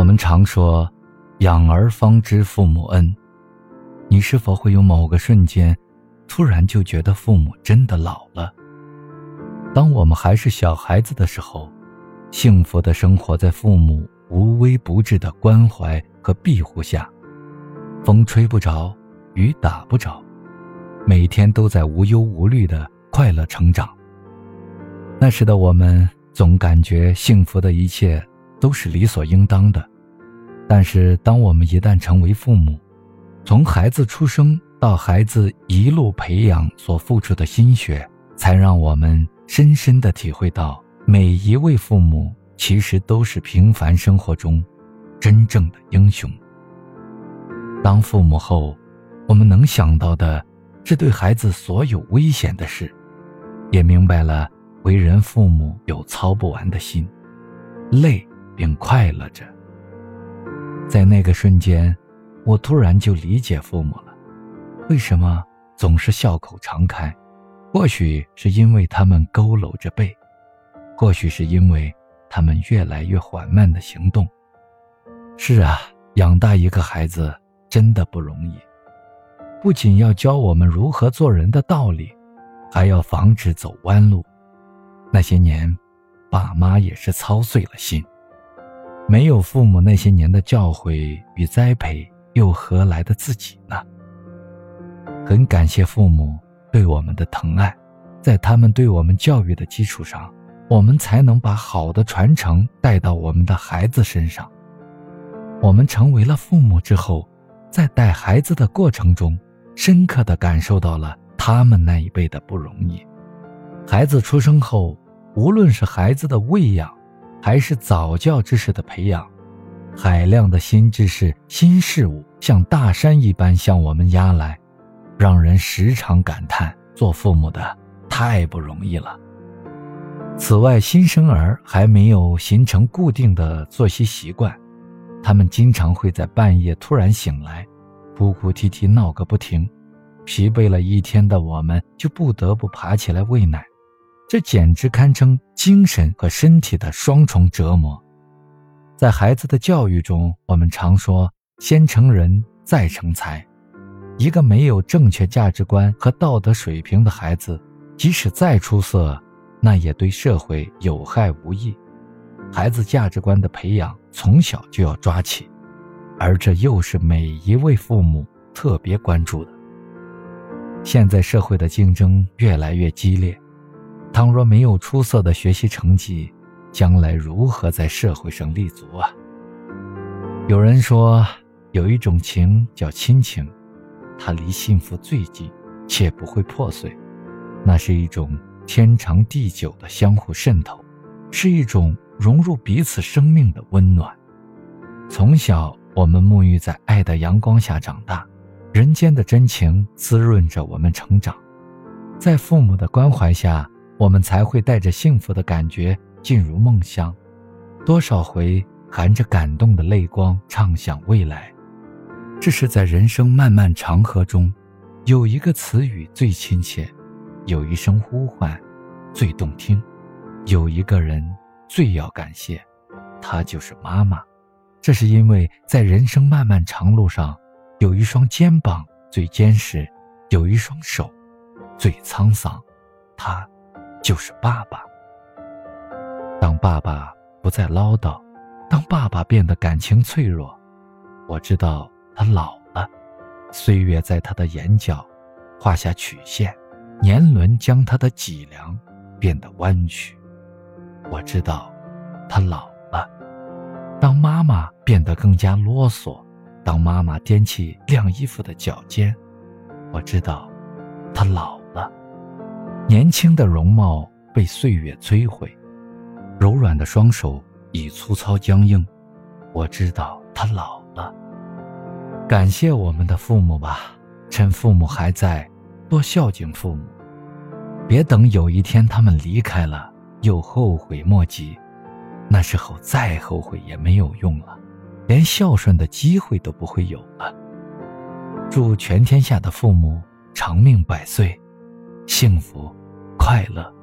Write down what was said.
我们常说“养儿方知父母恩”，你是否会有某个瞬间，突然就觉得父母真的老了？当我们还是小孩子的时候，幸福的生活在父母无微不至的关怀和庇护下，风吹不着，雨打不着，每天都在无忧无虑的快乐成长。那时的我们总感觉幸福的一切都是理所应当的，但是当我们一旦成为父母，从孩子出生到孩子一路培养所付出的心血，才让我们。深深的体会到，每一位父母其实都是平凡生活中真正的英雄。当父母后，我们能想到的是对孩子所有危险的事，也明白了为人父母有操不完的心，累并快乐着。在那个瞬间，我突然就理解父母了，为什么总是笑口常开。或许是因为他们佝偻着背，或许是因为他们越来越缓慢的行动。是啊，养大一个孩子真的不容易，不仅要教我们如何做人的道理，还要防止走弯路。那些年，爸妈也是操碎了心，没有父母那些年的教诲与栽培，又何来的自己呢？很感谢父母。对我们的疼爱，在他们对我们教育的基础上，我们才能把好的传承带到我们的孩子身上。我们成为了父母之后，在带孩子的过程中，深刻的感受到了他们那一辈的不容易。孩子出生后，无论是孩子的喂养，还是早教知识的培养，海量的新知识、新事物像大山一般向我们压来。让人时常感叹，做父母的太不容易了。此外，新生儿还没有形成固定的作息习惯，他们经常会在半夜突然醒来，哭哭啼啼闹个不停。疲惫了一天的我们，就不得不爬起来喂奶，这简直堪称精神和身体的双重折磨。在孩子的教育中，我们常说“先成人，再成才”。一个没有正确价值观和道德水平的孩子，即使再出色，那也对社会有害无益。孩子价值观的培养从小就要抓起，而这又是每一位父母特别关注的。现在社会的竞争越来越激烈，倘若没有出色的学习成绩，将来如何在社会上立足啊？有人说，有一种情叫亲情。它离幸福最近，且不会破碎。那是一种天长地久的相互渗透，是一种融入彼此生命的温暖。从小，我们沐浴在爱的阳光下长大，人间的真情滋润着我们成长。在父母的关怀下，我们才会带着幸福的感觉进入梦乡。多少回含着感动的泪光，畅想未来。这是在人生漫漫长河中，有一个词语最亲切，有一声呼唤最动听，有一个人最要感谢，他就是妈妈。这是因为在人生漫漫长路上，有一双肩膀最坚实，有一双手最沧桑，他就是爸爸。当爸爸不再唠叨，当爸爸变得感情脆弱，我知道。他老了，岁月在他的眼角画下曲线，年轮将他的脊梁变得弯曲。我知道，他老了。当妈妈变得更加啰嗦，当妈妈踮起晾衣服的脚尖，我知道，他老。年轻的容貌被岁月摧毁，柔软的双手已粗糙僵硬。我知道，他老了。感谢我们的父母吧，趁父母还在，多孝敬父母，别等有一天他们离开了，又后悔莫及，那时候再后悔也没有用了，连孝顺的机会都不会有了。祝全天下的父母长命百岁，幸福快乐。